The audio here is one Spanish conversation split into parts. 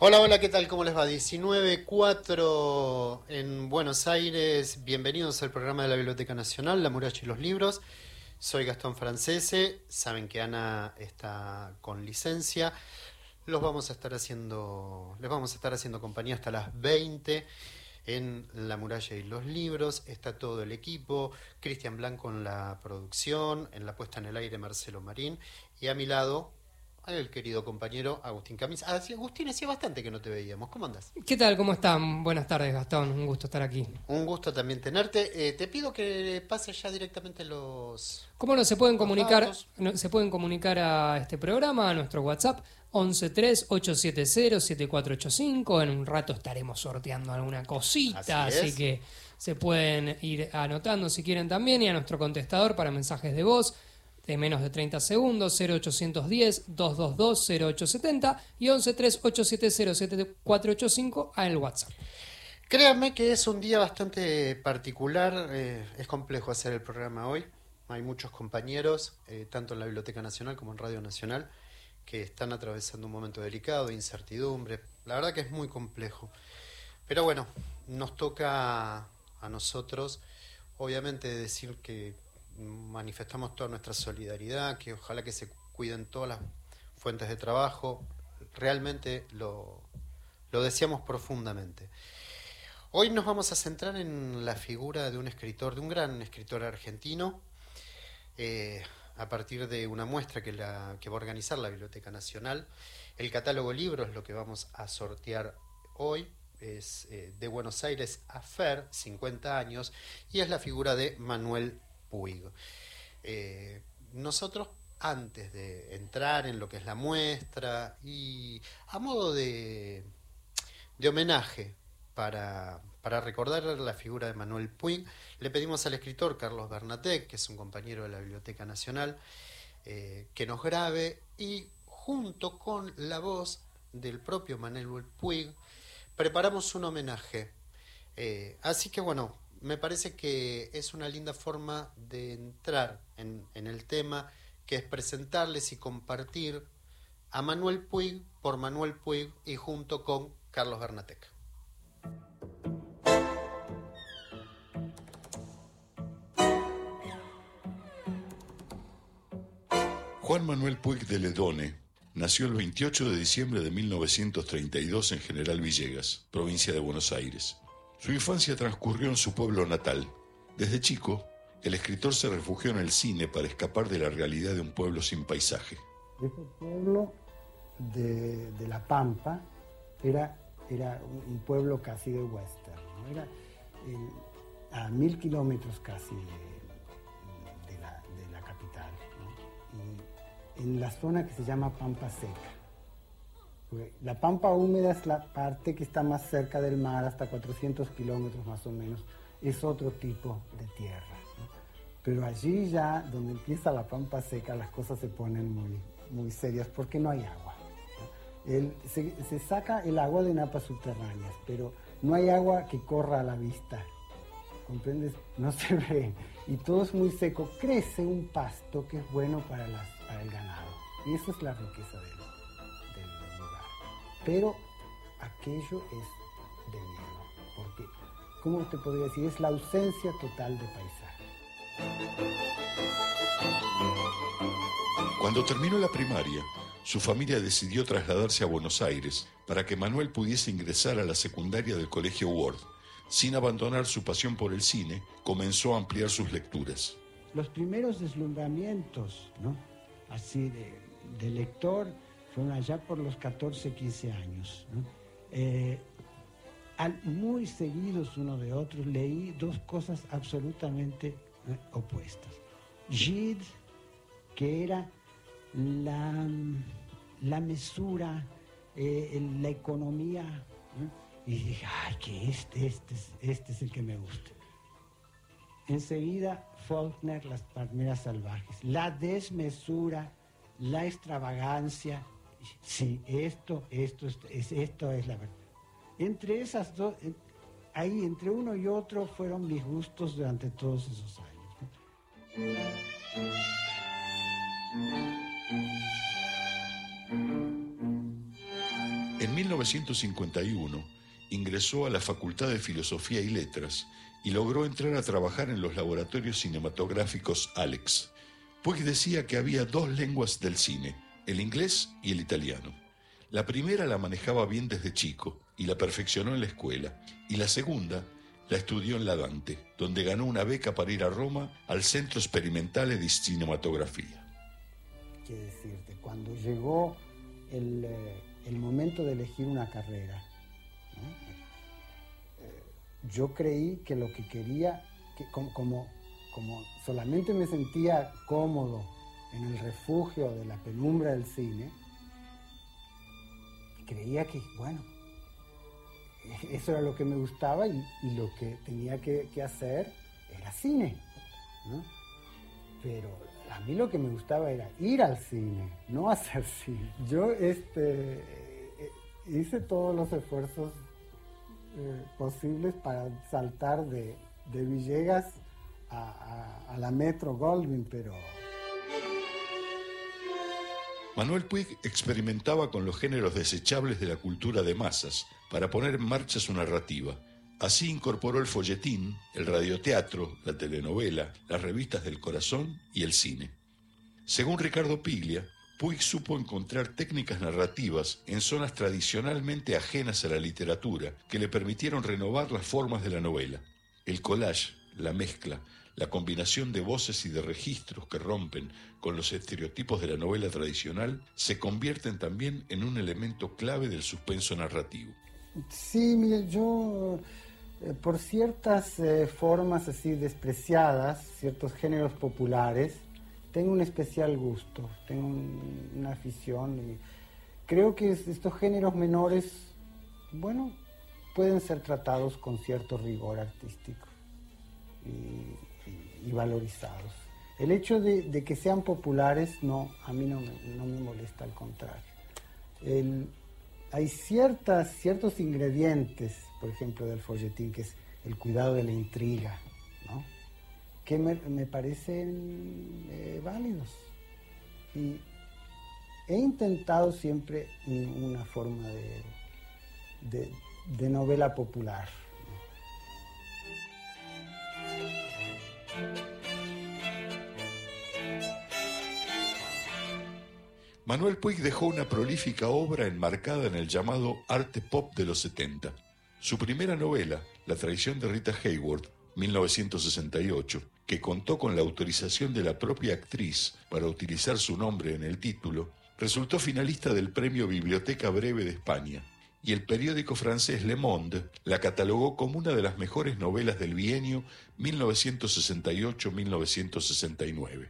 Hola, hola, ¿qué tal? ¿Cómo les va? 19.4 en Buenos Aires. Bienvenidos al programa de la Biblioteca Nacional, La Muralla y los Libros. Soy Gastón Francese. Saben que Ana está con licencia. Los vamos a estar haciendo, les vamos a estar haciendo compañía hasta las 20 en La Muralla y los Libros. Está todo el equipo. Cristian Blanco en la producción, en la puesta en el aire Marcelo Marín. Y a mi lado, el querido compañero Agustín Camis. Ah, sí, Agustín, hacía bastante que no te veíamos. ¿Cómo andas? ¿Qué tal? ¿Cómo están? Buenas tardes, Gastón. Un gusto estar aquí. Un gusto también tenerte. Eh, te pido que pases ya directamente los... ¿Cómo no? Se pueden comunicar, no, se pueden comunicar a este programa, a nuestro WhatsApp, 113-870-7485. En un rato estaremos sorteando alguna cosita, así, así que se pueden ir anotando si quieren también. Y a nuestro contestador para mensajes de voz, de menos de 30 segundos, 0810-222-0870 y 1138707485 a el WhatsApp. Créanme que es un día bastante particular, eh, es complejo hacer el programa hoy. Hay muchos compañeros, eh, tanto en la Biblioteca Nacional como en Radio Nacional, que están atravesando un momento delicado de incertidumbre. La verdad que es muy complejo. Pero bueno, nos toca a nosotros, obviamente, decir que manifestamos toda nuestra solidaridad, que ojalá que se cuiden todas las fuentes de trabajo, realmente lo, lo deseamos profundamente. Hoy nos vamos a centrar en la figura de un escritor, de un gran escritor argentino, eh, a partir de una muestra que, la, que va a organizar la Biblioteca Nacional. El catálogo libro es lo que vamos a sortear hoy, es eh, de Buenos Aires a Fer, 50 años, y es la figura de Manuel Puig. Eh, nosotros, antes de entrar en lo que es la muestra y a modo de, de homenaje para, para, recordar la figura de Manuel Puig, le pedimos al escritor Carlos Bernatec, que es un compañero de la Biblioteca Nacional, eh, que nos grabe y junto con la voz del propio Manuel Puig, preparamos un homenaje. Eh, así que bueno, me parece que es una linda forma de entrar en, el tema, que es presentarles y compartir a Manuel Puig por Manuel Puig y junto con Carlos Bernatec. Juan Manuel Puig de Ledone nació el 28 de diciembre de 1932 en General Villegas, provincia de Buenos Aires. Su infancia transcurrió en su pueblo natal. Desde chico, el escritor se refugió en el cine para escapar de la realidad de un pueblo sin paisaje. Ese pueblo de, La Pampa era, era, un pueblo casi de western, era a mil kilómetros casi de, la, capital, y en la zona que se llama Pampa Seca. La pampa húmeda es la parte que está más cerca del mar, hasta 400 kilómetros más o menos. Es otro tipo de tierra. Pero allí ya, donde empieza la pampa seca, las cosas se ponen muy, muy serias porque no hay agua. se, saca el agua de napas subterráneas, pero no hay agua que corra a la vista. ¿Comprendes? No se ve. Y todo es muy seco. Crece un pasto que es bueno para, para el ganado. Y eso es la riqueza de él pero aquello es de miedo, porque, ¿cómo te podría decir? Es la ausencia total de paisaje. Cuando terminó la primaria, su familia decidió trasladarse a Buenos Aires para que Manuel pudiese ingresar a la secundaria del Colegio Ward. Sin abandonar su pasión por el cine, comenzó a ampliar sus lecturas. Los primeros deslumbramientos, ¿no? Así de, de lector, allá por los 14, 15 años. Eh, muy seguidos uno de otro, leí dos cosas absolutamente eh, opuestas. Gide, que era la, la mesura, eh, la economía, y dije, ay, que este, este, este es el que me gusta. Enseguida, Faulkner, Las Palmeras Salvajes, la desmesura, la extravagancia, sí, esto, esto, es, esto es la verdad. Entre esas dos, ahí entre uno y otro fueron mis gustos durante todos esos años. En 1951 ingresó a la Facultad de Filosofía y Letras y logró entrar a trabajar en los laboratorios cinematográficos Alex. Puig decía que había dos lenguas del cine, el inglés y el italiano. La primera la manejaba bien desde chico y la perfeccionó en la escuela, y la segunda la estudió en la Dante, donde ganó una beca para ir a Roma al Centro Experimentale di Cinematografía. ¿Qué decirte? Cuando llegó el, eh, momento de elegir una carrera, eh, yo creí que lo que quería, que como, como solamente me sentía cómodo en el refugio de la penumbra del cine, creía que, bueno, eso era lo que me gustaba y, lo que tenía que, hacer era cine. Pero a mí lo que me gustaba era ir al cine, no hacer cine. Yo este, eh, hice todos los esfuerzos eh, posibles para saltar de, Villegas a, a la Metro Goldwyn, pero... Manuel Puig experimentaba con los géneros desechables de la cultura de masas para poner en marcha su narrativa. Así incorporó el folletín, el radioteatro, la telenovela, las revistas del corazón y el cine. Según Ricardo Piglia, Puig supo encontrar técnicas narrativas en zonas tradicionalmente ajenas a la literatura que le permitieron renovar las formas de la novela. El collage, la mezcla, la combinación de voces y de registros que rompen con los estereotipos de la novela tradicional se convierten también en un elemento clave del suspenso narrativo. Sí, mire, yo eh, por ciertas eh, formas así despreciadas, ciertos géneros populares, tengo un especial gusto, tengo una afición y creo que estos géneros menores, bueno, pueden ser tratados con cierto rigor artístico. Y valorizados. El hecho de, que sean populares, no, a mí no me, molesta, al contrario. hay ciertas, ciertos ingredientes, por ejemplo, del folletín, que es el cuidado de la intriga, que me, parecen eh, válidos. Y he intentado siempre una forma de novela popular. Manuel Puig dejó una prolífica obra enmarcada en el llamado arte pop de los 70. Su primera novela, La traición de Rita Hayworth, 1968, que contó con la autorización de la propia actriz para utilizar su nombre en el título, resultó finalista del Premio Biblioteca Breve de España, y el periódico francés Le Monde la catalogó como una de las mejores novelas del bienio 1968-1969.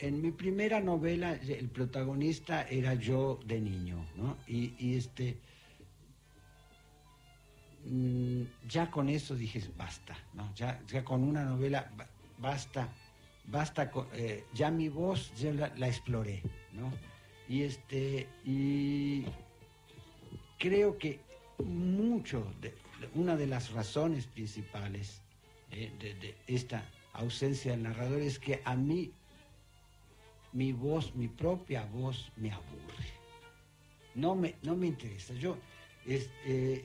En mi primera novela el protagonista era yo de niño, ¿no? Y, este mm, ya con eso dije basta, ¿no? Ya, con una novela basta, basta, eh, ya mi voz ya la, la, exploré, ¿no? Y este y creo que mucho de, una de las razones principales eh, de esta ausencia del narrador es que a mí mi voz, mi propia voz me aburre. No me, no me interesa. Yo este,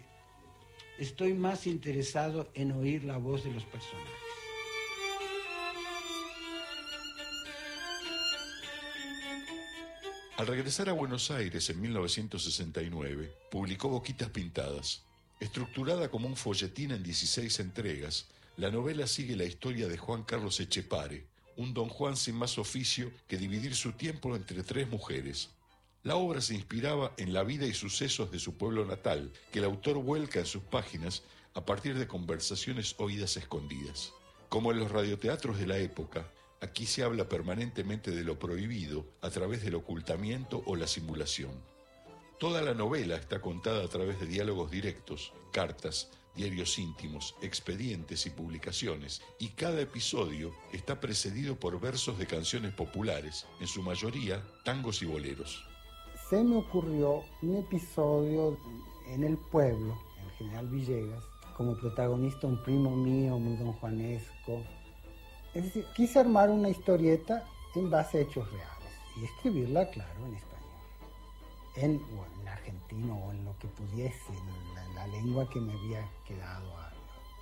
estoy más interesado en oír la voz de los personajes. Al regresar a Buenos Aires en 1969, publicó Boquitas Pintadas. Estructurada como un folletín en 16 entregas, la novela sigue la historia de Juan Carlos Echepare, un don Juan sin más oficio que dividir su tiempo entre tres mujeres. La obra se inspiraba en la vida y sucesos de su pueblo natal, que el autor vuelca en sus páginas a partir de conversaciones oídas escondidas. Como en los radioteatros de la época, aquí se habla permanentemente de lo prohibido a través del ocultamiento o la simulación. Toda la novela está contada a través de diálogos directos, cartas, diarios íntimos, expedientes y publicaciones, y cada episodio está precedido por versos de canciones populares, en su mayoría tangos y boleros. Se me ocurrió un episodio en el pueblo, en General Villegas, como protagonista un primo mío, muy don Juanesco. Es decir, quise armar una historieta en base a hechos reales y escribirla, claro, en español. en, en argentino o en lo que pudiese, en la, lengua que me había quedado.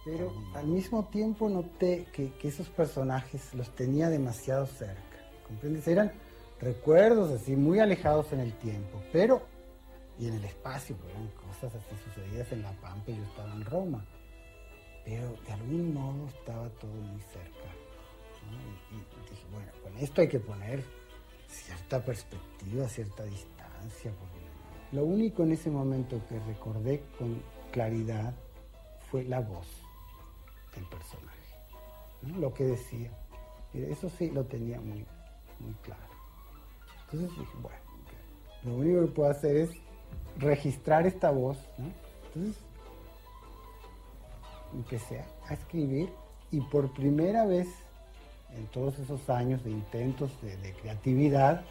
Pero al mismo tiempo noté que, que, esos personajes los tenía demasiado cerca, ¿comprendes? Eran recuerdos así muy alejados en el tiempo, pero y en el espacio, porque eran cosas así sucedidas en La Pampa y yo estaba en Roma, pero de algún modo estaba todo muy cerca. Y, dije, bueno, con esto hay que poner cierta perspectiva, cierta distancia, porque lo único en ese momento que recordé con claridad fue la voz del personaje, lo que decía. Eso sí lo tenía muy, muy claro. Entonces dije, bueno, lo único que puedo hacer es registrar esta voz. Entonces empecé a escribir y por primera vez en todos esos años de intentos de, creatividad,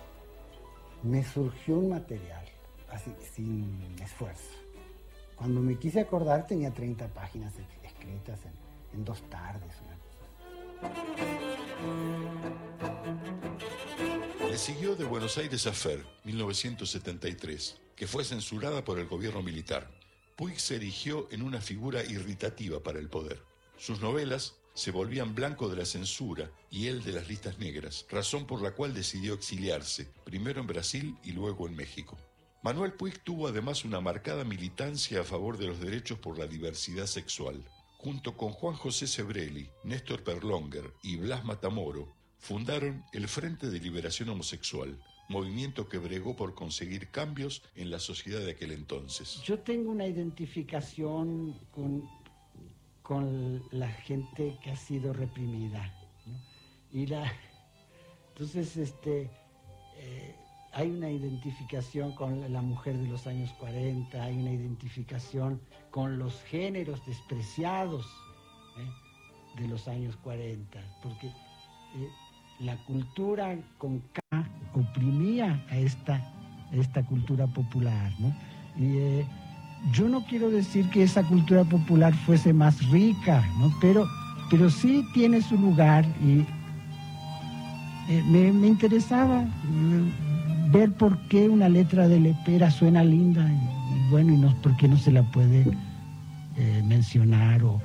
me surgió un material, así, sin esfuerzo. Cuando me quise acordar tenía 30 páginas escritas en, en dos tardes. Le siguió de Buenos Aires a Fer, 1973, que fue censurada por el gobierno militar. Puig se erigió en una figura irritativa para el poder. Sus novelas se volvían blanco de la censura y él de las listas negras, razón por la cual decidió exiliarse, primero en Brasil y luego en México. Manuel Puig tuvo además una marcada militancia a favor de los derechos por la diversidad sexual junto con Juan José Sebrelli, Néstor Perlonger y Blas Matamoro, fundaron el Frente de Liberación Homosexual, movimiento que bregó por conseguir cambios en la sociedad de aquel entonces. Yo tengo una identificación con, con la gente que ha sido reprimida. Y la, entonces, este, eh, hay una identificación con la mujer de los años 40, hay una identificación con los géneros despreciados ¿eh? de los años 40, porque eh, la cultura con K oprimía a esta, esta cultura popular. Y eh, yo no quiero decir que esa cultura popular fuese más rica, pero, pero sí tiene su lugar y me, me interesaba ver por qué una letra de Lepera suena linda y, bueno, y no, por qué no se la puede eh, mencionar o,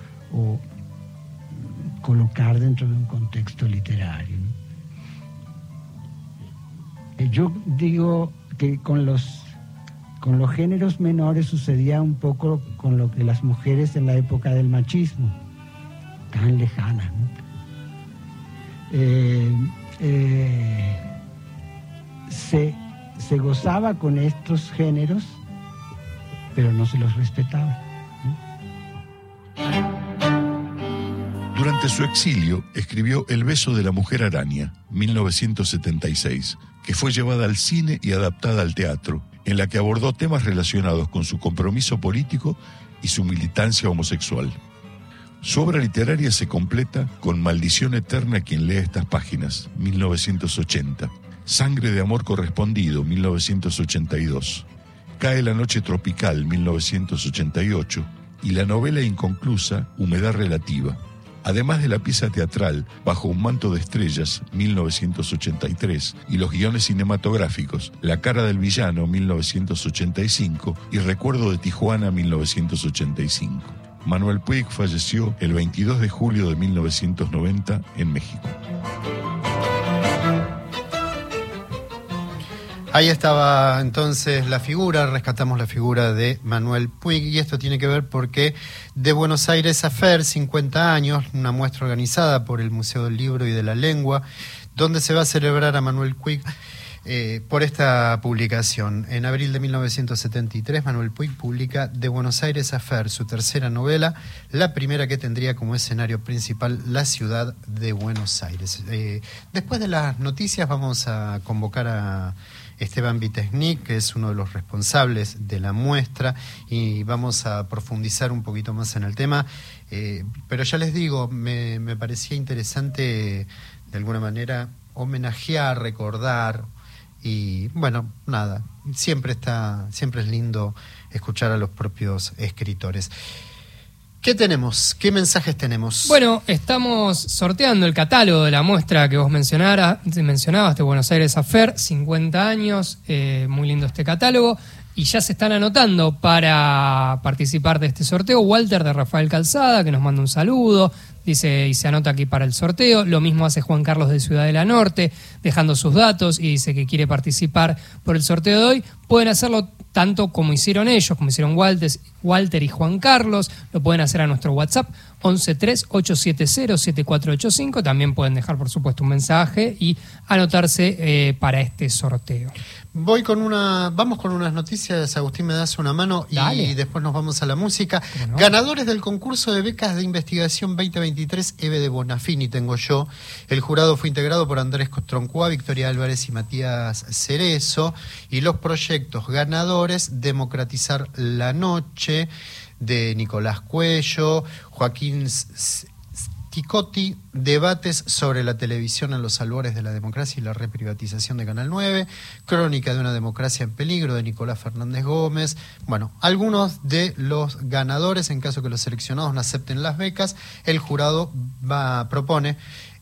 colocar dentro de un contexto literario. Eh, yo digo que con los, con los géneros menores sucedía un poco con lo que las mujeres en la época del machismo, tan lejana. Eh, se, se gozaba con estos géneros, pero no se los respetaba. Durante su exilio escribió El beso de la mujer araña, 1976, que fue llevada al cine y adaptada al teatro, en la que abordó temas relacionados con su compromiso político y su militancia homosexual. Su obra literaria se completa con Maldición Eterna quien lea estas páginas, 1980, Sangre de Amor Correspondido, 1982. Cae la Noche Tropical, 1988. Y la novela inconclusa, Humedad Relativa. Además de la pieza teatral Bajo un manto de estrellas, 1983, y los guiones cinematográficos La cara del villano, 1985, y Recuerdo de Tijuana, 1985. Manuel Puig falleció el 22 de julio de 1990 en México. Ahí estaba entonces la figura, rescatamos la figura de Manuel Puig y esto tiene que ver porque de Buenos Aires a FER, 50 años, una muestra organizada por el Museo del Libro y de la Lengua, donde se va a celebrar a Manuel Puig eh, por esta publicación. En abril de 1973, Manuel Puig publica De Buenos Aires a FER, su tercera novela, la primera que tendría como escenario principal la ciudad de Buenos Aires. Eh, después de las noticias vamos a convocar a Esteban Vitesnik, que es uno de los responsables de la muestra, y vamos a profundizar un poquito más en el tema. Eh, pero ya les digo, me, me parecía interesante de alguna manera homenajear, recordar, y bueno, nada, siempre está, siempre es lindo escuchar a los propios escritores. ¿Qué tenemos? ¿Qué mensajes tenemos? Bueno, estamos sorteando el catálogo de la muestra que vos mencionara, mencionabas de Buenos Aires Afer, 50 años, eh, muy lindo este catálogo. Y ya se están anotando para participar de este sorteo. Walter de Rafael Calzada, que nos manda un saludo, dice y se anota aquí para el sorteo. Lo mismo hace Juan Carlos de Ciudad de la Norte, dejando sus datos y dice que quiere participar por el sorteo de hoy. Pueden hacerlo tanto como hicieron ellos, como hicieron Walter, y Juan Carlos, lo pueden hacer a nuestro WhatsApp 113-870-7485. También pueden dejar, por supuesto, un mensaje y anotarse eh, para este sorteo. Voy con una, vamos con unas noticias, Agustín me das una mano y después nos vamos a la música. Ganadores del concurso de becas de investigación 2023, Eve de Bonafini tengo yo. El jurado fue integrado por Andrés Costroncoa, Victoria Álvarez y Matías Cerezo. Y los proyectos ganadores, Democratizar la Noche, de Nicolás Cuello, Joaquín Ticoti, debates sobre la televisión en los albores de la democracia y la reprivatización de Canal 9, crónica de una democracia en peligro de Nicolás Fernández Gómez. Bueno, algunos de los ganadores, en caso que los seleccionados no acepten las becas, el jurado va, propone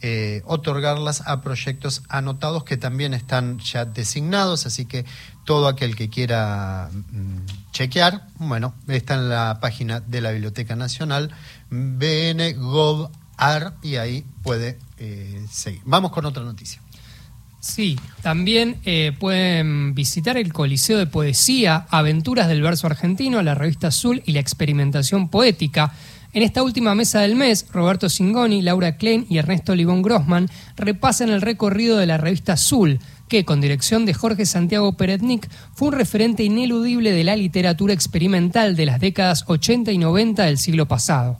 eh, otorgarlas a proyectos anotados que también están ya designados, así que todo aquel que quiera mm, chequear, bueno, está en la página de la Biblioteca Nacional, bngov y ahí puede eh, seguir. Vamos con otra noticia. Sí, también eh, pueden visitar el Coliseo de Poesía, Aventuras del Verso Argentino, la revista Azul y la experimentación poética. En esta última mesa del mes, Roberto Singoni, Laura Klein y Ernesto Libón Grossman repasan el recorrido de la revista Azul, que, con dirección de Jorge Santiago Peretnik, fue un referente ineludible de la literatura experimental de las décadas 80 y 90 del siglo pasado.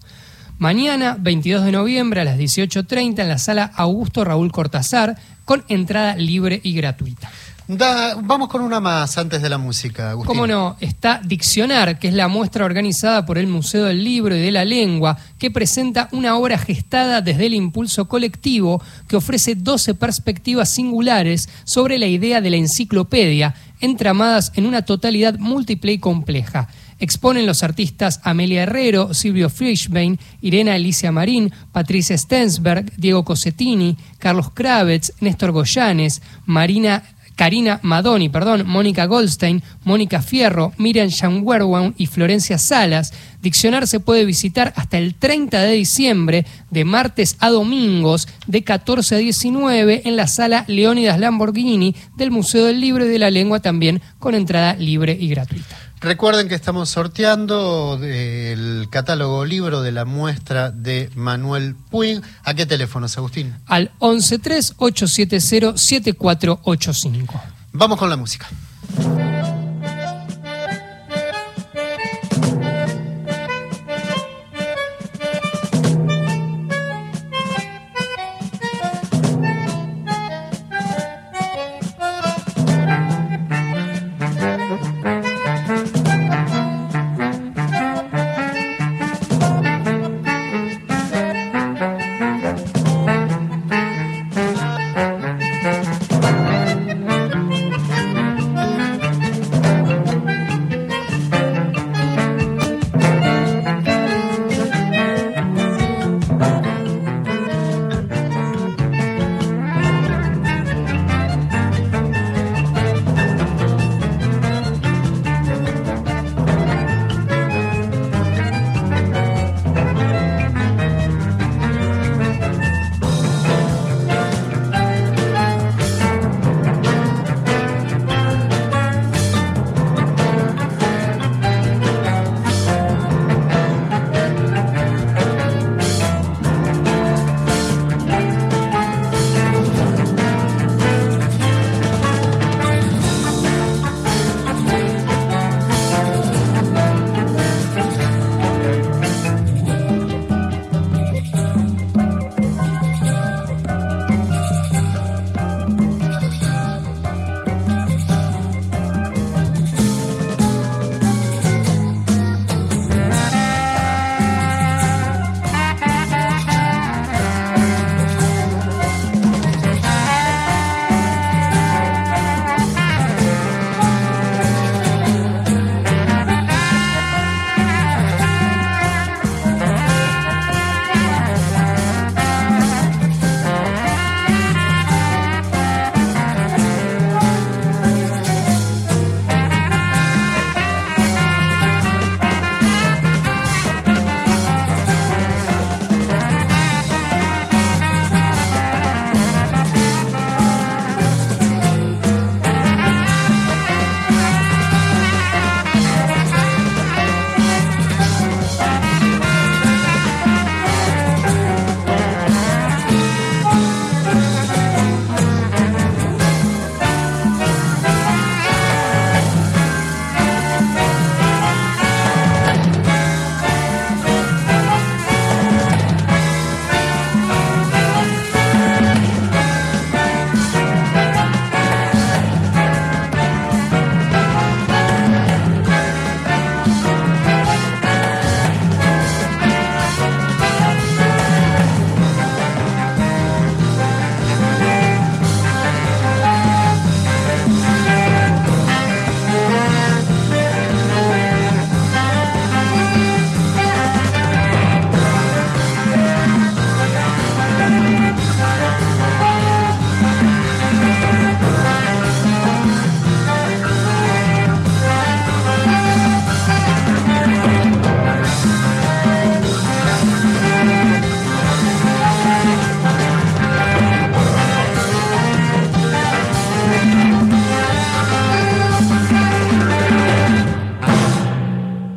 Mañana, 22 de noviembre, a las 18.30, en la sala Augusto Raúl Cortázar, con entrada libre y gratuita. Vamos con una más antes de la música. ¿Cómo no? Está Diccionar, que es la muestra organizada por el Museo del Libro y de la Lengua, que presenta una obra gestada desde el impulso colectivo que ofrece 12 perspectivas singulares sobre la idea de la enciclopedia, entramadas en una totalidad múltiple y compleja. Exponen los artistas Amelia Herrero, Silvio Frischbein, Irena Alicia Marín, Patricia Stensberg, Diego Cosettini, Carlos Kravets, Néstor Goyanes, Marina Karina Madoni, perdón, Mónica Goldstein, Mónica Fierro, Miriam Shanwerwan y Florencia Salas. Diccionar se puede visitar hasta el 30 de diciembre, de martes a domingos, de 14 a 19, en la sala Leónidas Lamborghini del Museo del Libro y de la Lengua, también con entrada libre y gratuita. Recuerden que estamos sorteando el catálogo libro de la muestra de Manuel Puig. ¿A qué teléfonos, Agustín? Al 113-870-7485. Vamos con la música.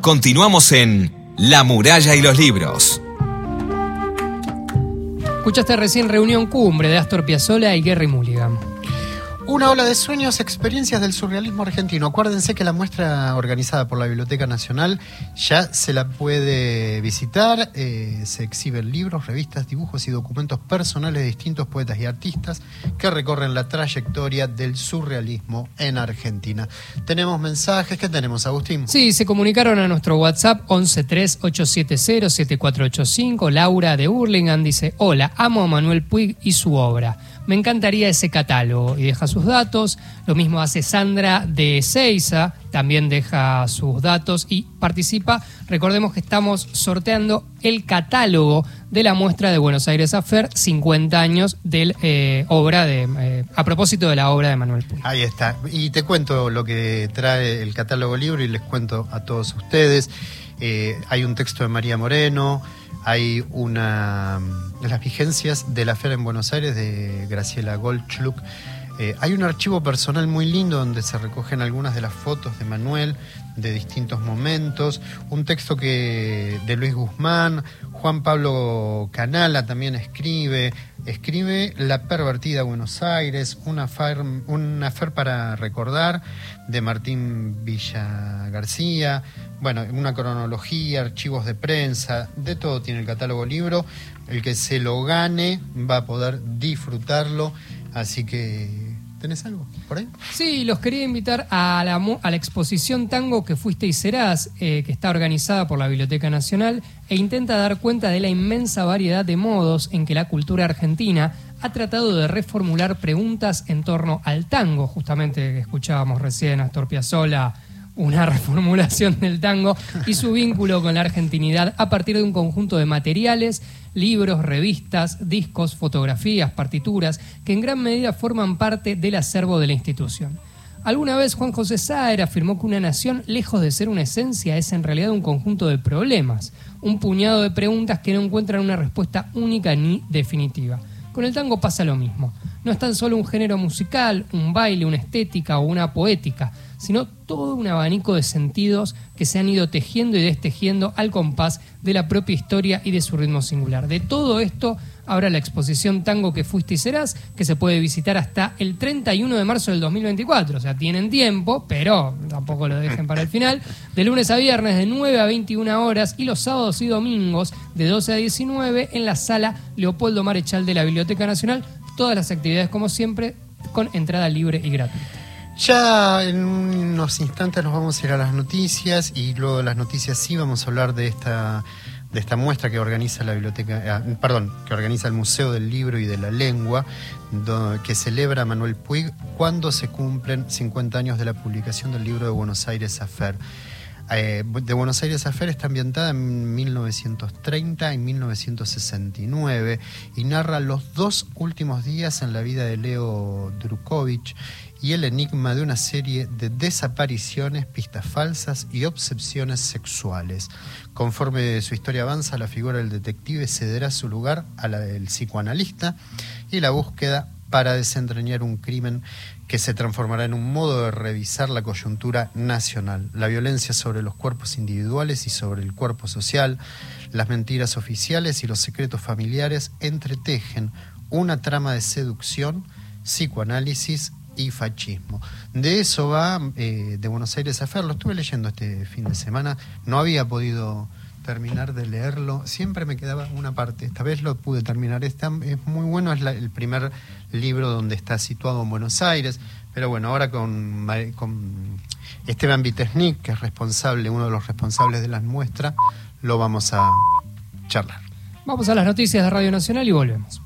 Continuamos en La muralla y los libros. Escuchaste recién Reunión Cumbre de Astor Piazzolla y Gary Mulligan. Una ola de sueños, experiencias del surrealismo argentino. Acuérdense que la muestra organizada por la Biblioteca Nacional ya se la puede visitar. Eh, se exhiben libros, revistas, dibujos y documentos personales de distintos poetas y artistas que recorren la trayectoria del surrealismo en Argentina. Tenemos mensajes. ¿Qué tenemos, Agustín? Sí, se comunicaron a nuestro WhatsApp 1138707485. Laura de Hurlingham dice: Hola, amo a Manuel Puig y su obra me encantaría ese catálogo y deja sus datos. Lo mismo hace Sandra de Seiza, también deja sus datos y participa. Recordemos que estamos sorteando el catálogo de la muestra de Buenos Aires Afer, 50 años de eh, obra de, eh, a propósito de la obra de Manuel Puig. Ahí está. Y te cuento lo que trae el catálogo libro y les cuento a todos ustedes. Eh, hay un texto de María Moreno, hay una las vigencias de la Feria en Buenos Aires de Graciela Goldschluck. Eh, hay un archivo personal muy lindo donde se recogen algunas de las fotos de Manuel de distintos momentos, un texto que de Luis Guzmán, Juan Pablo Canala también escribe, escribe La pervertida Buenos Aires, una fer, una fer para recordar de Martín Villa García, bueno, una cronología, archivos de prensa, de todo tiene el catálogo libro. El que se lo gane va a poder disfrutarlo. Así que, ¿tenés algo por ahí? Sí, los quería invitar a la, a la exposición Tango que fuiste y serás, eh, que está organizada por la Biblioteca Nacional e intenta dar cuenta de la inmensa variedad de modos en que la cultura argentina ha tratado de reformular preguntas en torno al tango, justamente que escuchábamos recién a Astor Piazzolla una reformulación del tango y su vínculo con la argentinidad a partir de un conjunto de materiales, libros, revistas, discos, fotografías, partituras, que en gran medida forman parte del acervo de la institución. Alguna vez Juan José Saer afirmó que una nación, lejos de ser una esencia, es en realidad un conjunto de problemas, un puñado de preguntas que no encuentran una respuesta única ni definitiva. Con el tango pasa lo mismo. No es tan solo un género musical, un baile, una estética o una poética, sino todo un abanico de sentidos que se han ido tejiendo y destejiendo al compás de la propia historia y de su ritmo singular. De todo esto habrá la exposición Tango que fuiste y serás, que se puede visitar hasta el 31 de marzo del 2024. O sea, tienen tiempo, pero tampoco lo dejen para el final. De lunes a viernes de 9 a 21 horas y los sábados y domingos de 12 a 19 en la sala Leopoldo Marechal de la Biblioteca Nacional. Todas las actividades, como siempre, con entrada libre y gratuita. Ya en unos instantes nos vamos a ir a las noticias y luego de las noticias sí vamos a hablar de esta de esta muestra que organiza la biblioteca, eh, perdón, que organiza el Museo del Libro y de la Lengua, que celebra Manuel Puig cuando se cumplen 50 años de la publicación del libro de Buenos Aires Afer. Eh, de Buenos Aires Afer está ambientada en 1930 y 1969 y narra los dos últimos días en la vida de Leo Drukovich y el enigma de una serie de desapariciones, pistas falsas y obsesiones sexuales. Conforme su historia avanza, la figura del detective cederá su lugar a la del psicoanalista y la búsqueda para desentrañar un crimen que se transformará en un modo de revisar la coyuntura nacional, la violencia sobre los cuerpos individuales y sobre el cuerpo social, las mentiras oficiales y los secretos familiares entretejen una trama de seducción, psicoanálisis y fascismo. De eso va eh, de Buenos Aires a Fer, lo estuve leyendo este fin de semana, no había podido terminar de leerlo, siempre me quedaba una parte, esta vez lo pude terminar, es, muy bueno, es el primer libro donde está situado en Buenos Aires, pero bueno, ahora con, con Esteban Vitesnik, que es responsable, uno de los responsables de las muestras, lo vamos a charlar. Vamos a las noticias de Radio Nacional y volvemos.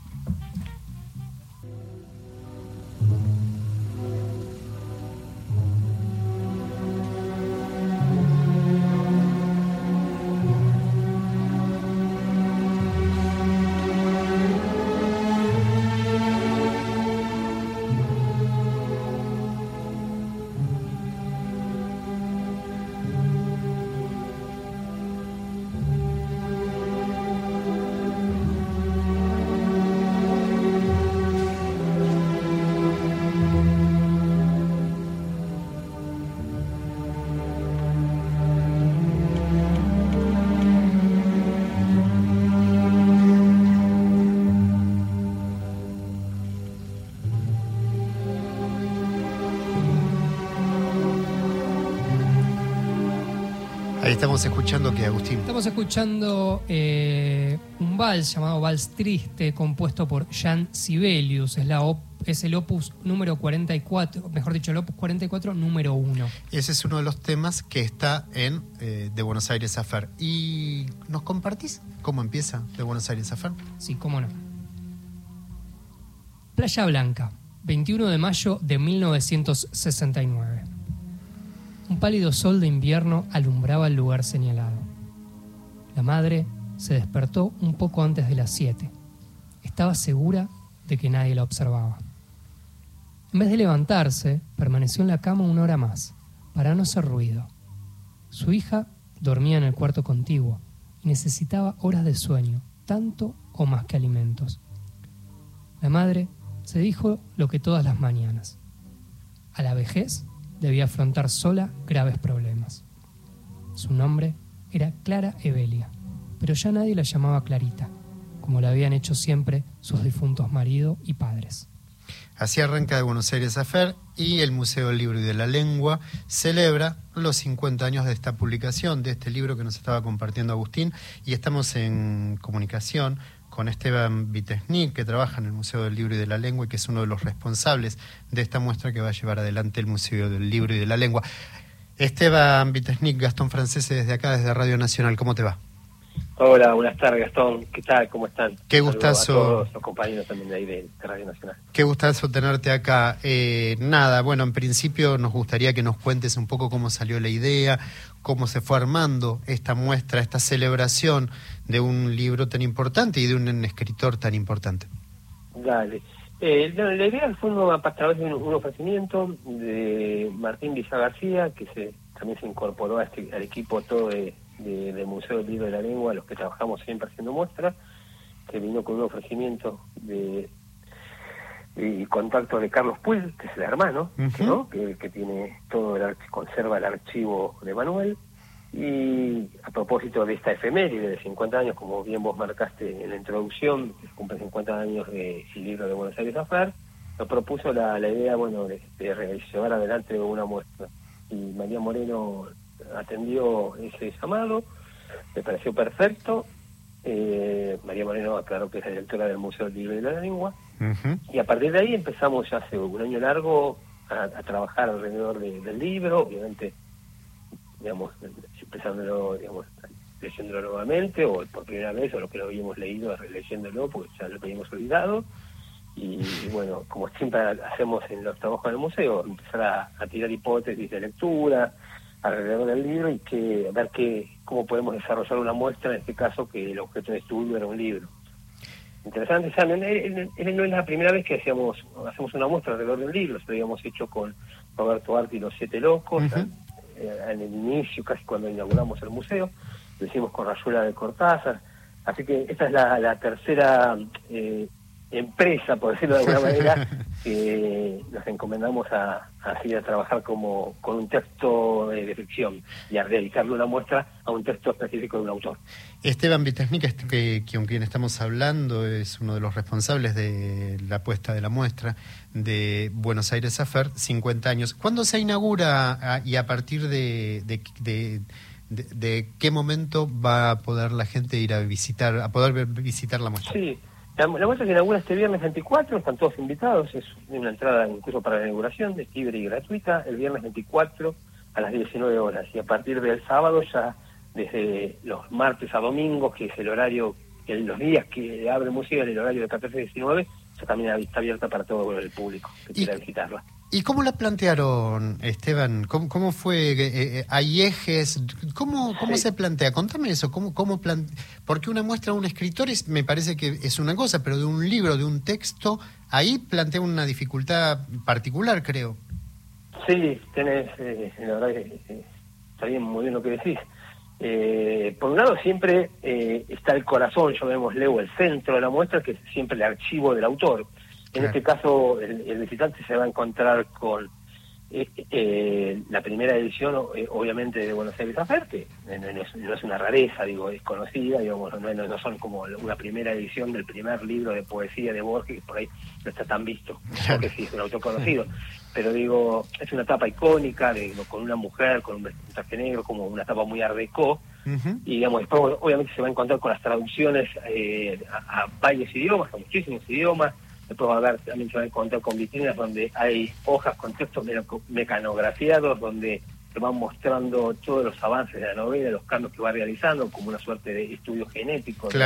Ahí estamos escuchando que Agustín. Estamos escuchando eh, un vals llamado Vals Triste, compuesto por Jan Sibelius. Es, la es el opus número 44, mejor dicho, el opus 44, número 1. Ese es uno de los temas que está en eh, De Buenos Aires a Fer. ¿Y nos compartís cómo empieza De Buenos Aires a Fer? Sí, cómo no. Playa Blanca, 21 de mayo de 1969. Un pálido sol de invierno alumbraba el lugar señalado. La madre se despertó un poco antes de las siete. Estaba segura de que nadie la observaba. En vez de levantarse, permaneció en la cama una hora más, para no hacer ruido. Su hija dormía en el cuarto contiguo y necesitaba horas de sueño, tanto o más que alimentos. La madre se dijo lo que todas las mañanas. A la vejez debía afrontar sola graves problemas. Su nombre era Clara Evelia, pero ya nadie la llamaba Clarita, como la habían hecho siempre sus difuntos marido y padres. Así arranca de Buenos Aires Afer y el Museo del Libro y de la Lengua celebra los 50 años de esta publicación, de este libro que nos estaba compartiendo Agustín, y estamos en comunicación con Esteban Vitesnik, que trabaja en el Museo del Libro y de la Lengua y que es uno de los responsables de esta muestra que va a llevar adelante el Museo del Libro y de la Lengua. Esteban Vitesnik, Gastón Francés, desde acá, desde Radio Nacional, ¿cómo te va? Hola, buenas tardes Gastón, ¿qué tal? ¿Cómo están? Qué gustazo. A todos los compañeros también de ahí de Radio Nacional. Qué gustazo tenerte acá. Eh, nada, bueno, en principio nos gustaría que nos cuentes un poco cómo salió la idea, cómo se fue armando esta muestra, esta celebración de un libro tan importante y de un escritor tan importante. Dale. Eh, la idea fue a través de un, ofrecimiento de Martín Villa García, que se, también se incorporó a este, al equipo todo de, del Museo del Libro de la Lengua, los que trabajamos siempre haciendo muestras, que vino con un ofrecimiento de contacto de Carlos Puig, que es el hermano, ¿no? que, que, tiene todo el conserva el archivo de Manuel y a propósito de esta efeméride de 50 años, como bien vos marcaste en la introducción, que cumple 50 años del libro de Buenos Aires Afar, nos propuso la, la idea bueno de, llevar adelante una muestra. Y María Moreno atendió ese llamado, me pareció perfecto. Eh, María Moreno aclaró que es la directora del Museo del Libro de la Lengua. Y a partir de ahí empezamos ya hace un año largo a, trabajar alrededor del libro, obviamente digamos, empezándolo, digamos, leyéndolo nuevamente, o por primera vez, o lo que lo habíamos leído, releyéndolo, porque ya lo habíamos olvidado. Y, bueno, como siempre hacemos en los trabajos del museo, empezar a, tirar hipótesis de lectura alrededor del libro y que ver qué, cómo podemos desarrollar una muestra, en este caso que el objeto de estudio era un libro. Interesante, o sea, no, es la primera vez que hacíamos, hacemos una muestra alrededor del libro, lo habíamos hecho con Roberto Arti y los Siete Locos, eh, en el inicio, casi cuando inauguramos el museo, lo hicimos con Rayuela de Cortázar, así que esta es la, tercera eh, empresa, por decirlo de alguna manera, que nos encomendamos a, así a trabajar como con un texto de ficción y a realizarle una muestra a un texto específico de un autor. Esteban Vitesnik, este que, con quien estamos hablando, es uno de los responsables de la puesta de la muestra de Buenos Aires Afer, 50 años. ¿Cuándo se inaugura y a partir de, de, de, qué momento va a poder la gente ir a visitar, a poder visitar la muestra? Sí. La, muestra se inaugura este viernes 24, están todos invitados, es una entrada incluso para la inauguración, es libre y gratuita, el viernes 24 a las 19 horas y a partir del sábado ya desde los martes a domingos, que es el horario, los días que abre museo, el horario de 14 a 19, ya también está abierta para todo el público que quiera visitarla. ¿Y cómo la plantearon, Esteban? ¿Cómo, cómo fue? Eh, eh, ¿Hay ejes? ¿Cómo, cómo se plantea? Contame eso. ¿Cómo, cómo Porque una muestra de un escritor es, me parece que es una cosa, pero de un libro, de un texto, ahí plantea una dificultad particular, creo. Sí, tenés, eh, la verdad que está bien, muy bien lo que decís. por un lado siempre está el corazón, yo vemos leo el centro de la muestra, que es siempre el archivo del autor en este caso, el, visitante se va a encontrar con eh, eh, la primera edición, obviamente, de Buenos Aires Aferte, no, es una rareza, digo, es conocida, digamos, no, son como una primera edición del primer libro de poesía de Borges, que por ahí no está tan visto, porque sí, es un autor conocido. Pero digo, es una tapa icónica, de, con una mujer, con un traje negro, como una tapa muy ardecó, y digamos, después obviamente se va a encontrar con las traducciones a, a varios idiomas, a muchísimos idiomas, Después va a haber, también se va a encontrar con vitrinas donde hay hojas con textos mecanografiados, donde se van mostrando todos los avances de la novela, los cambios que va realizando, como una suerte de estudio genético de,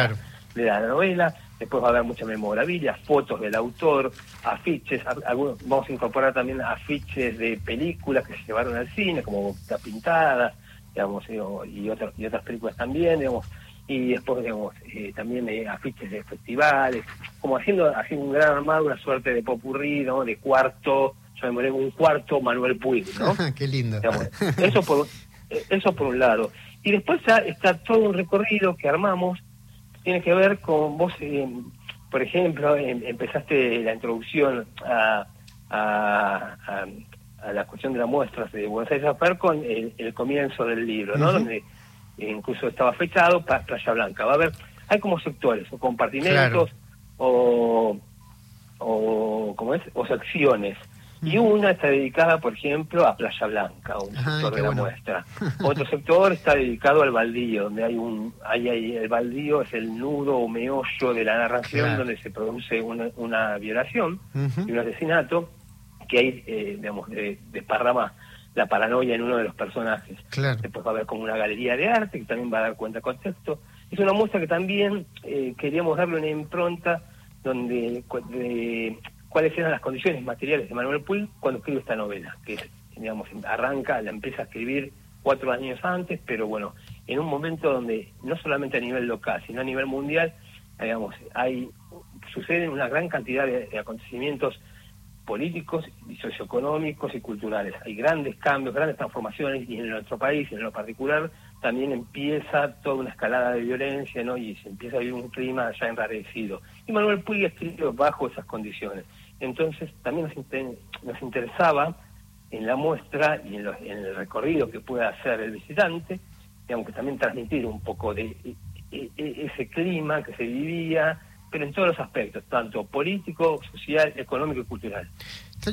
la, novela. Después va a haber mucha memorabilia, fotos del autor, afiches, algunos, vamos a incorporar también afiches de películas que se llevaron al cine, como La Pintada, digamos, y, otras, y otras películas también, digamos y después digamos eh, también eh, afiches de festivales como haciendo haciendo un gran armado una suerte de popurrí ¿no? de cuarto yo me un cuarto Manuel Puig ¿no? qué lindo eso por eso por un lado y después está todo un recorrido que armamos tiene que ver con vos eh, por ejemplo em, empezaste la introducción a, a, a, la cuestión de las muestras de Buenos Aires a con el, comienzo del libro ¿no? donde incluso estaba fechado para Playa Blanca. Va a haber, hay como sectores, o compartimentos, o, o, ¿cómo es? o secciones. Y una está dedicada, por ejemplo, a Playa Blanca, un sector de la muestra. Otro sector está dedicado al baldío, donde hay un, hay, hay, el baldío es el nudo o meollo de la narración donde se produce una, una violación y un asesinato que hay, eh, digamos, de, desparrama la paranoia en uno de los personajes. Después va a haber como una galería de arte que también va a dar cuenta contexto. Es una muestra que también eh, queríamos darle una impronta donde de, cuáles eran las condiciones materiales de Manuel Puig cuando escribe esta novela, que digamos arranca, la empieza a escribir cuatro años antes, pero bueno, en un momento donde no solamente a nivel local, sino a nivel mundial, digamos, hay suceden una gran cantidad de acontecimientos políticos y socioeconómicos y culturales. Hay grandes cambios, grandes transformaciones y en nuestro país, en lo particular, también empieza toda una escalada de violencia ¿no? y se empieza a vivir un clima ya enrarecido. Y Manuel Puig escribió bajo esas condiciones. Entonces también nos, interesaba en la muestra y en, en, el recorrido que pueda hacer el visitante, digamos que también transmitir un poco de e, e, e, ese clima que se vivía, pero en todos los aspectos, tanto político, social, económico y cultural.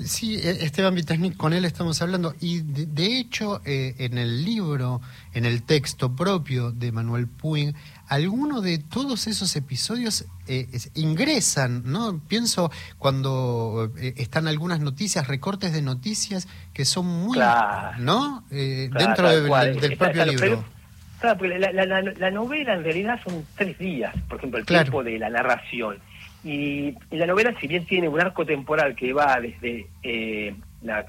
Sí, e, Esteban Vitesnik, con él estamos hablando, y de, hecho eh, en el libro, en el texto propio de Manuel Puig, algunos de todos esos episodios eh, ingresan, ¿no? Pienso cuando eh, están algunas noticias, recortes de noticias que son muy, ¿no? dentro del propio libro. Claro, porque la, novela en realidad son tres días, por ejemplo, el tiempo de la narración. Y, la novela, si bien tiene un arco temporal que va desde eh, la,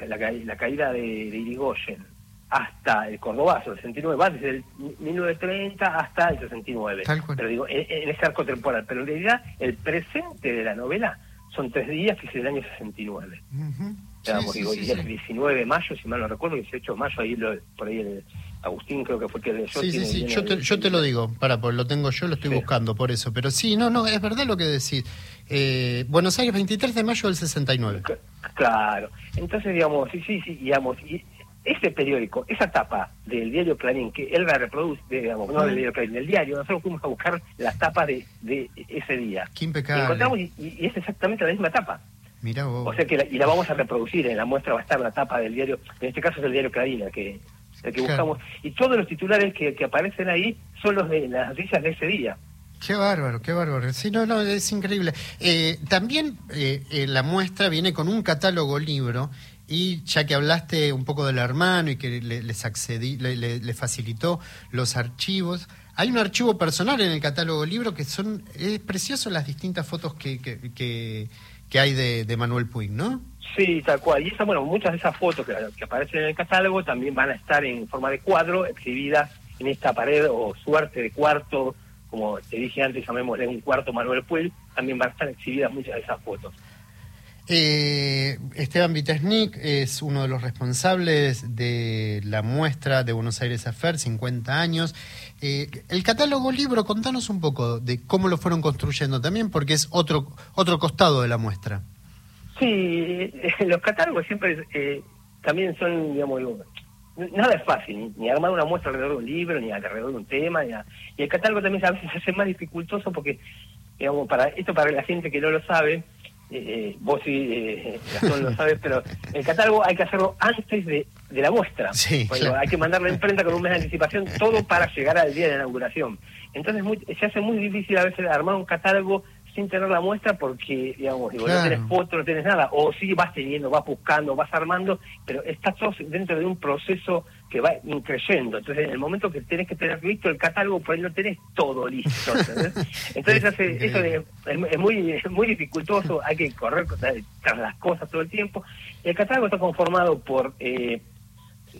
caída de, de, Irigoyen hasta el Cordobazo, el 69, va desde el 1930 hasta el 69. Pero digo, en, ese arco temporal. Pero en realidad, el presente de la novela son tres días, que es el año 69. Digo, y el 19 de mayo, si mal no recuerdo, 18 de mayo, ahí lo, por ahí el, Agustín creo que fue que Sí, sí, sí, yo te, yo te lo digo, para, pues lo tengo yo, lo estoy buscando por eso, pero sí, no, no, es verdad lo que decís. Eh, Buenos Aires, 23 de mayo del 69. Claro, entonces digamos, sí, sí, sí, digamos, y ese periódico, esa tapa del diario Clarín, que él la reproduce, digamos, no del diario Clarín, del diario, nosotros fuimos a buscar las tapas de, de ese día. Qué impecable. Y encontramos y, es exactamente la misma tapa. Mira vos. O sea que y la vamos a reproducir, en la muestra va a estar la tapa del diario, en este caso es el diario Clarín, que que buscamos. Y todos los titulares que, aparecen ahí son los de las noticias de ese día. Qué bárbaro, qué bárbaro. Sí, no, no, es increíble. Eh, también eh, eh, la muestra viene con un catálogo libro y ya que hablaste un poco del hermano y que les accedí, le, facilitó los archivos, hay un archivo personal en el catálogo libro que son, es precioso las distintas fotos que, que, que, hay de, de Manuel Puig, ¿no? Sí, tal cual. Y esa, bueno, muchas de esas fotos que, aparecen en el catálogo también van a estar en forma de cuadro, exhibidas en esta pared o suerte de cuarto, como te dije antes, llamémosle un cuarto Manuel Puel, también van a estar exhibidas muchas de esas fotos. Eh, Esteban Vitesnik es uno de los responsables de la muestra de Buenos Aires Afer, 50 años. Eh, el catálogo libro, contanos un poco de cómo lo fueron construyendo también, porque es otro, otro costado de la muestra. Sí, los catálogos siempre eh, también son, digamos, nada es fácil, ni, armar una muestra alrededor de un libro, ni alrededor de un tema, y el catálogo también a veces se hace más dificultoso porque, digamos, para esto para la gente que no lo sabe, eh, vos sí, eh, lo sabes, pero el catálogo hay que hacerlo antes de, la muestra. Hay que mandarlo en imprenta con un mes de anticipación, todo para llegar al día de la inauguración. Entonces se hace muy difícil a veces armar un catálogo sin tener la muestra porque, digamos, digo, no tenés fotos, no tenés nada, o sí vas teniendo, vas buscando, vas armando, pero estás todo dentro de un proceso que va increyendo. Entonces, en el momento que tenés que tener listo el catálogo, pues no tenés todo listo. Entonces, hace, eso es, muy muy dificultoso, hay que correr tras las cosas todo el tiempo. El catálogo está conformado por eh,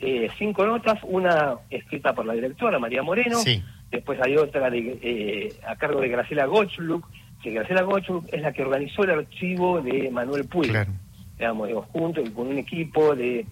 eh, cinco notas, una escrita por la directora María Moreno, después hay otra de, eh, a cargo de Graciela Gotchluk, que Graciela Gochu es la que organizó el archivo de Manuel Puig, digamos, junto con un equipo de,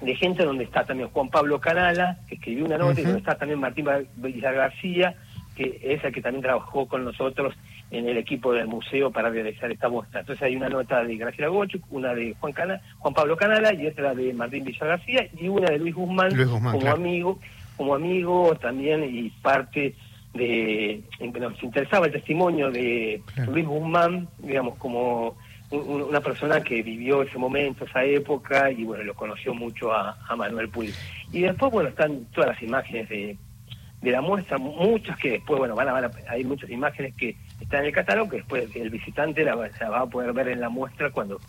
de gente donde está también Juan Pablo Canala, que escribió una nota, y donde está también Martín Villar García, que es el que también trabajó con nosotros en el equipo del museo para realizar esta muestra. Entonces hay una nota de Graciela Gochu, una de Juan, Juan Pablo Canala y otra de Martín Villar García y una de Luis Guzmán, como amigo, como amigo también y parte de nos interesaba el testimonio de Luis Guzmán, digamos, como una persona que vivió ese momento, esa época, y bueno, lo conoció mucho a, Manuel Puig. Y después, bueno, están todas las imágenes de, de la muestra, muchas que después, bueno, van a, hay muchas imágenes que están en el catálogo que después el visitante la, va a poder ver en la muestra cuando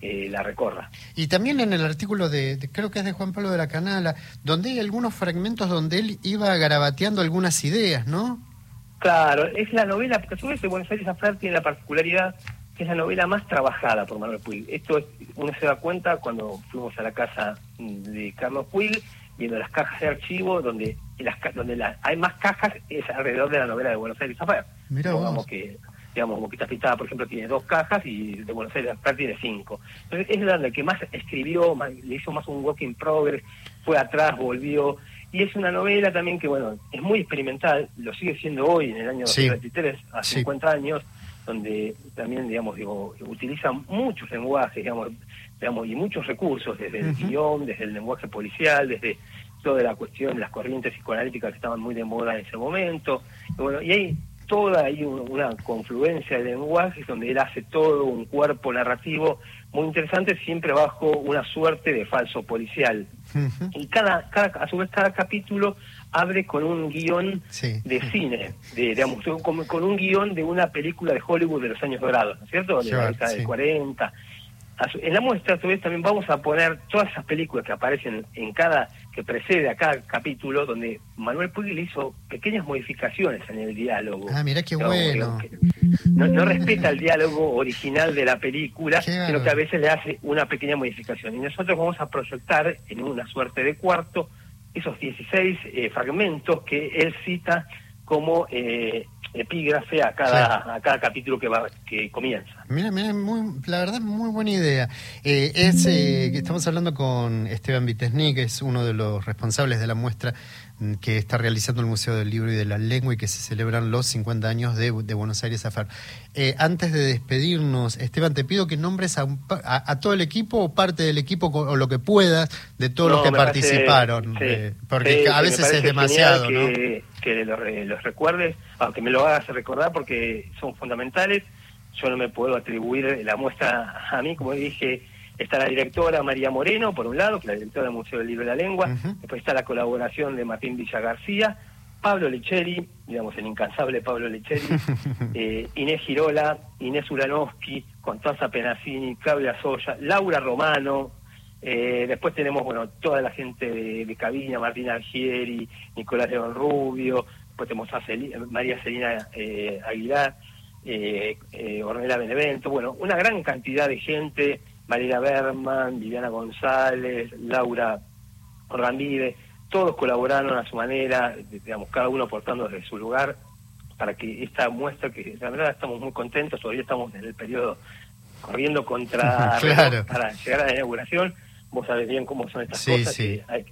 eh, la recorra. Y también en el artículo de, creo que es de Juan Pablo de la Canala, donde hay algunos fragmentos donde él iba garabateando algunas ideas, ¿no? Claro, es la novela, porque a su vez Buenos Aires Affair tiene la particularidad que es la novela más trabajada por Manuel Puig. Esto es, uno se da cuenta cuando fuimos a la casa de Carlos Puig, viendo las cajas de archivo, donde las donde hay más cajas es alrededor de la novela de Buenos Aires Affair. Mira que digamos, Boquita Pitada, por ejemplo, tiene dos cajas y de Buenos Aires tiene cinco. Entonces, es la que más escribió, le hizo más un work in progress, fue atrás, volvió. Y es una novela también que, bueno, es muy experimental, lo sigue siendo hoy, en el año 2023, a 50 años, donde también, digamos, digo, utiliza muchos lenguajes, digamos, digamos y muchos recursos, desde el guion, desde el lenguaje policial, desde toda la cuestión de las corrientes psicoanalíticas que estaban muy de moda en ese momento. Y bueno, y hay toda hay una confluencia de lenguajes donde él hace todo un cuerpo narrativo muy interesante, siempre bajo una suerte de falso policial. Y cada, cada, a su vez cada capítulo abre con un guion de cine, de, digamos, con, con, un guion de una película de Hollywood de los años dorados, ¿no es cierto? De la década del 40, en la muestra, a su vez, también vamos a poner todas esas películas que aparecen en cada, que precede a cada capítulo, donde Manuel Puig le hizo pequeñas modificaciones en el diálogo. Ah, mira qué bueno. no, respeta el diálogo original de la película, sino que a veces le hace una pequeña modificación. Y nosotros vamos a proyectar en una suerte de cuarto esos 16 eh, fragmentos que él cita como eh, epígrafe a cada, a cada capítulo que va que comienza. Mira, mira, muy, la verdad, muy buena idea. Eh, es, eh, estamos hablando con Esteban Vitesni, que es uno de los responsables de la muestra que está realizando el Museo del Libro y de la Lengua y que se celebran los 50 años de, Buenos Aires Afar. Eh, antes de despedirnos, Esteban, te pido que nombres a, a, todo el equipo o parte del equipo o lo que puedas de todos los que participaron, porque a veces es demasiado, ¿no? Que los, los recuerdes aunque me lo hagas recordar porque son fundamentales. Yo no me puedo atribuir la muestra a mí, como dije, está la directora María Moreno, por un lado, que es la directora del Museo del Libro de la Lengua, después está la colaboración de Martín Villa García, Pablo Lecheri, digamos el incansable Pablo Lecheri, eh, Inés Girola, Inés Ulanowski, Constanza Penasini, Claudia Soya, Laura Romano, eh, después tenemos, bueno, toda la gente de, de Cabina, Martín Algieri, Nicolás León Rubio, después tenemos a María Celina eh, Aguilar, eh, eh, Ornella Benevento, bueno, una gran cantidad de gente, María Berman, Viviana González, Laura Organdide, todos colaboraron a su manera, digamos, cada uno aportando desde su lugar para que esta muestra, que la verdad estamos muy contentos, todavía estamos en el periodo corriendo contra para llegar a la inauguración, vos sabés bien cómo son estas cosas,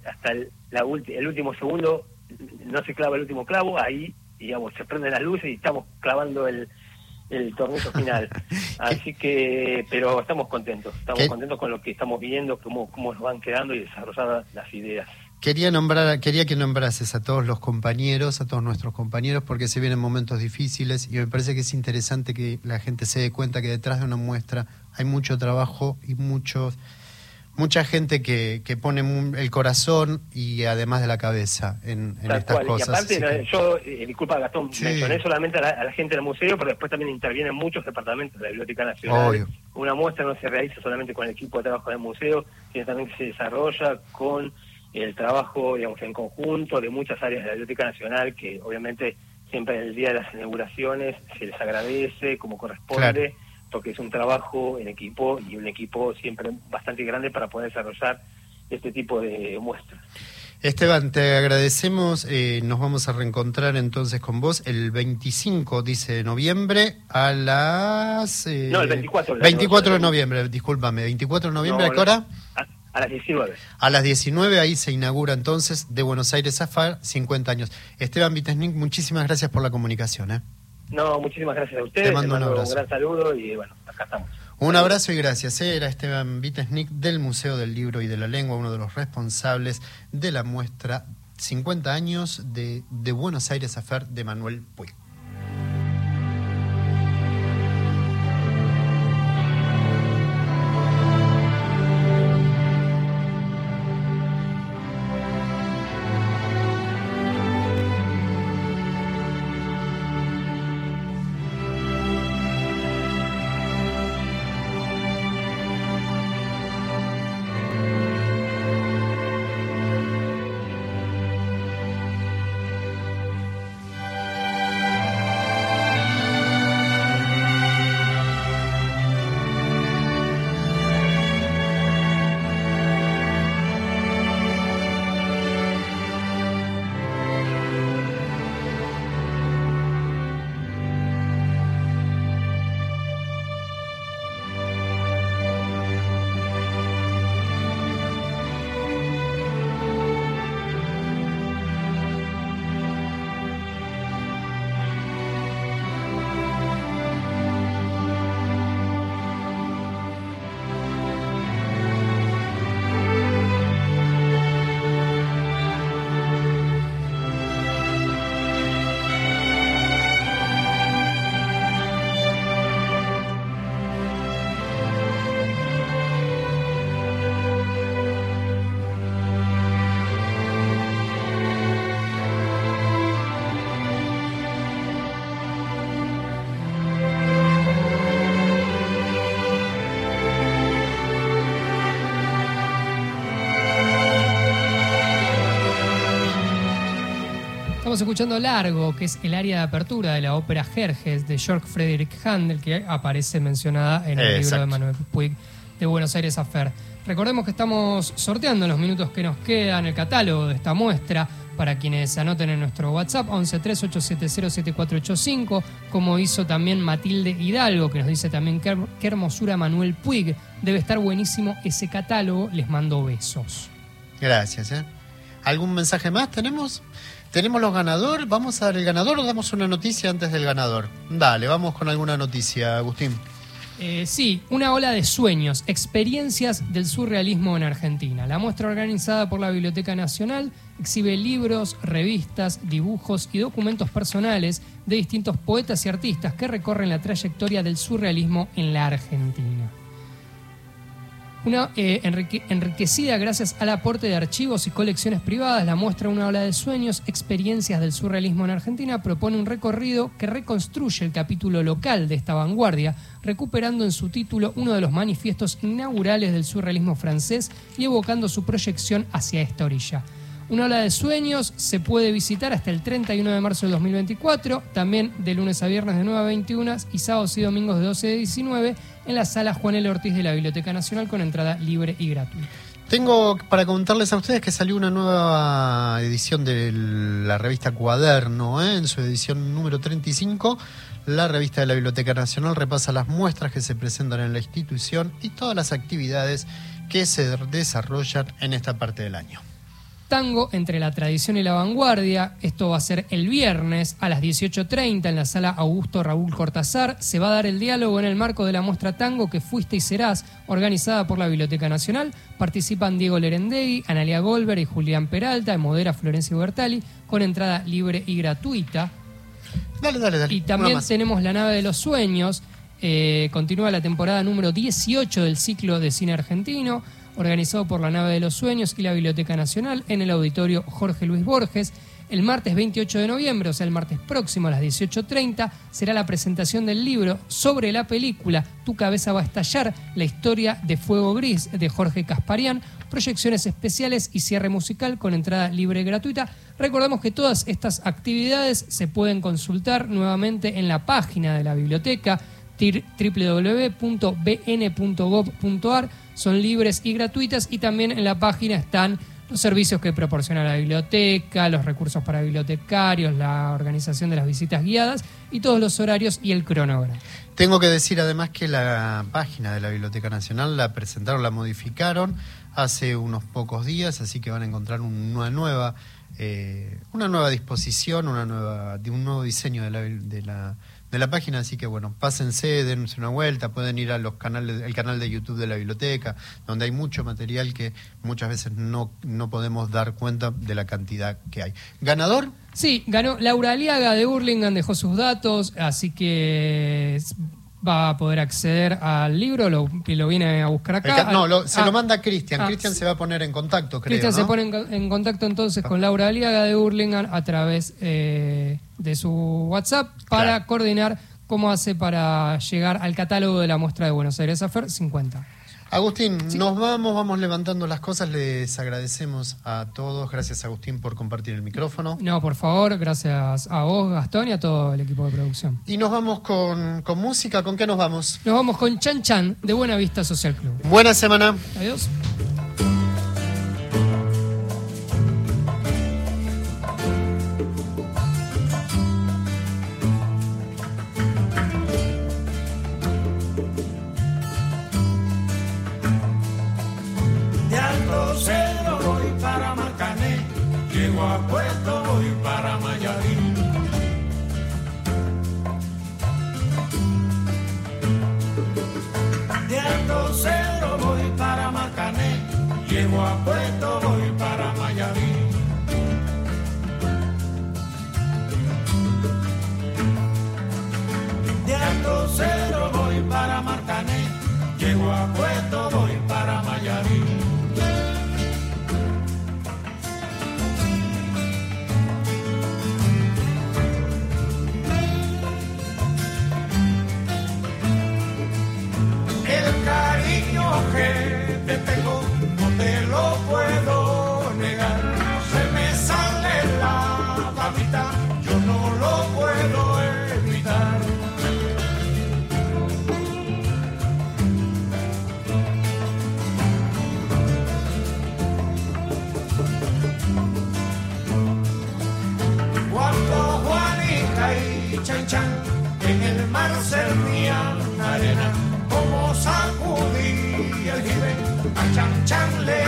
hasta el, la el último segundo no se clava el último clavo, ahí, digamos, se prenden las luces y estamos clavando el, el torneo final. Así que, pero estamos contentos, estamos contentos con lo que estamos viendo, cómo, cómo nos van quedando y desarrolladas las ideas. Quería nombrar, quería que nombrases a todos los compañeros, a todos nuestros compañeros, porque se vienen momentos difíciles y me parece que es interesante que la gente se dé cuenta que detrás de una muestra hay mucho trabajo y muchos mucha gente que, que pone el corazón y además de la cabeza en, estas cosas. Y aparte, yo, eh, disculpa Gastón, mencioné solamente a la, gente del museo, pero después también intervienen muchos departamentos de la Biblioteca Nacional. Una muestra no se realiza solamente con el equipo de trabajo del museo, sino también se desarrolla con el trabajo, digamos, en conjunto de muchas áreas de la Biblioteca Nacional, que obviamente siempre en el día de las inauguraciones se les agradece como corresponde porque es un trabajo en equipo y un equipo siempre bastante grande para poder desarrollar este tipo de muestras. Esteban, te agradecemos. Eh, nos vamos a reencontrar entonces con vos el 25, dice, de noviembre a las... Eh, no, el 24. 24 de noviembre, discúlpame. 24 de noviembre, ¿a qué hora? A, las 19. A las 19, ahí se inaugura entonces de Buenos Aires a FAR, 50 años. Esteban Vitesnik, muchísimas gracias por la comunicación. ¿eh? No, muchísimas gracias a ustedes. Te mando, un, abrazo. un gran saludo y bueno, acá estamos. Un abrazo y gracias. Era Esteban Vitesnik del Museo del Libro y de la Lengua, uno de los responsables de la muestra 50 años de, de Buenos Aires Afer de Manuel Puig. Estamos escuchando Largo, que es el área de apertura de la ópera Jerjes de Georg Friedrich Handel, que aparece mencionada en el libro de Manuel Puig de Buenos Aires Afer. Recordemos que estamos sorteando en los minutos que nos quedan el catálogo de esta muestra para quienes se anoten en nuestro WhatsApp 1138707485, como hizo también Matilde Hidalgo, que nos dice también qué, qué hermosura Manuel Puig. Debe estar buenísimo ese catálogo. Les mando besos. Gracias. ¿eh? ¿Algún mensaje más tenemos? ¿Tenemos los ganadores? ¿Vamos a dar el ganador o damos una noticia antes del ganador? Dale, vamos con alguna noticia, Agustín. Eh, sí, una ola de sueños, experiencias del surrealismo en Argentina. La muestra organizada por la Biblioteca Nacional exhibe libros, revistas, dibujos y documentos personales de distintos poetas y artistas que recorren la trayectoria del surrealismo en la Argentina. Una, eh, enriquecida gracias al aporte de archivos y colecciones privadas, la muestra Una ola de sueños, experiencias del surrealismo en Argentina propone un recorrido que reconstruye el capítulo local de esta vanguardia, recuperando en su título uno de los manifiestos inaugurales del surrealismo francés y evocando su proyección hacia esta orilla. Una ola de sueños se puede visitar hasta el 31 de marzo del 2024, también de lunes a viernes de 9 a 21 y sábados y domingos de 12 a 19 en la sala Juan L. Ortiz de la Biblioteca Nacional con entrada libre y gratuita. Tengo para contarles a ustedes que salió una nueva edición de la revista Cuaderno, ¿eh? en su edición número 35. La revista de la Biblioteca Nacional repasa las muestras que se presentan en la institución y todas las actividades que se desarrollan en esta parte del año. Tango entre la tradición y la vanguardia. Esto va a ser el viernes a las 18.30 en la sala Augusto Raúl Cortázar. Se va a dar el diálogo en el marco de la muestra Tango que fuiste y serás, organizada por la Biblioteca Nacional. Participan Diego Lerendegui, Analia Goldberg y Julián Peralta, de modera Florencio Bertali, con entrada libre y gratuita. Dale, dale, dale. Y también tenemos La nave de los sueños. Eh, continúa la temporada número 18 del ciclo de cine argentino organizado por la Nave de los Sueños y la Biblioteca Nacional en el auditorio Jorge Luis Borges. El martes 28 de noviembre, o sea, el martes próximo a las 18.30, será la presentación del libro sobre la película Tu cabeza va a estallar, la historia de Fuego Gris de Jorge Casparian, proyecciones especiales y cierre musical con entrada libre y gratuita. Recordemos que todas estas actividades se pueden consultar nuevamente en la página de la biblioteca www.bn.gov.ar son libres y gratuitas y también en la página están los servicios que proporciona la biblioteca, los recursos para bibliotecarios, la organización de las visitas guiadas y todos los horarios y el cronograma. Tengo que decir además que la página de la Biblioteca Nacional la presentaron, la modificaron hace unos pocos días, así que van a encontrar una nueva, eh, una nueva disposición, una nueva, un nuevo diseño de la, de la de la página, así que bueno, pásense, dense una vuelta, pueden ir a los canales, el canal de YouTube de la biblioteca, donde hay mucho material que muchas veces no, no podemos dar cuenta de la cantidad que hay. ¿Ganador? Sí, ganó Laura Aliaga de Burlingame, dejó sus datos, así que va a poder acceder al libro, lo, lo viene a buscar acá. no, se lo ah. manda Cristian. Ah, Cristian se va a poner en contacto, creo. Cristian se pone en, contacto entonces con Laura Aliaga de Burlingame a través eh, de su WhatsApp para coordinar cómo hace para llegar al catálogo de la muestra de Buenos Aires Afer 50. Agustín, nos vamos, vamos levantando las cosas. Les agradecemos a todos. Gracias, Agustín, por compartir el micrófono. No, por favor, gracias a vos, Gastón, y a todo el equipo de producción. Y nos vamos con, con música. ¿Con qué nos vamos? Nos vamos con Chan Chan de Buena Vista Social Club. Buena semana. Adiós. chang chang le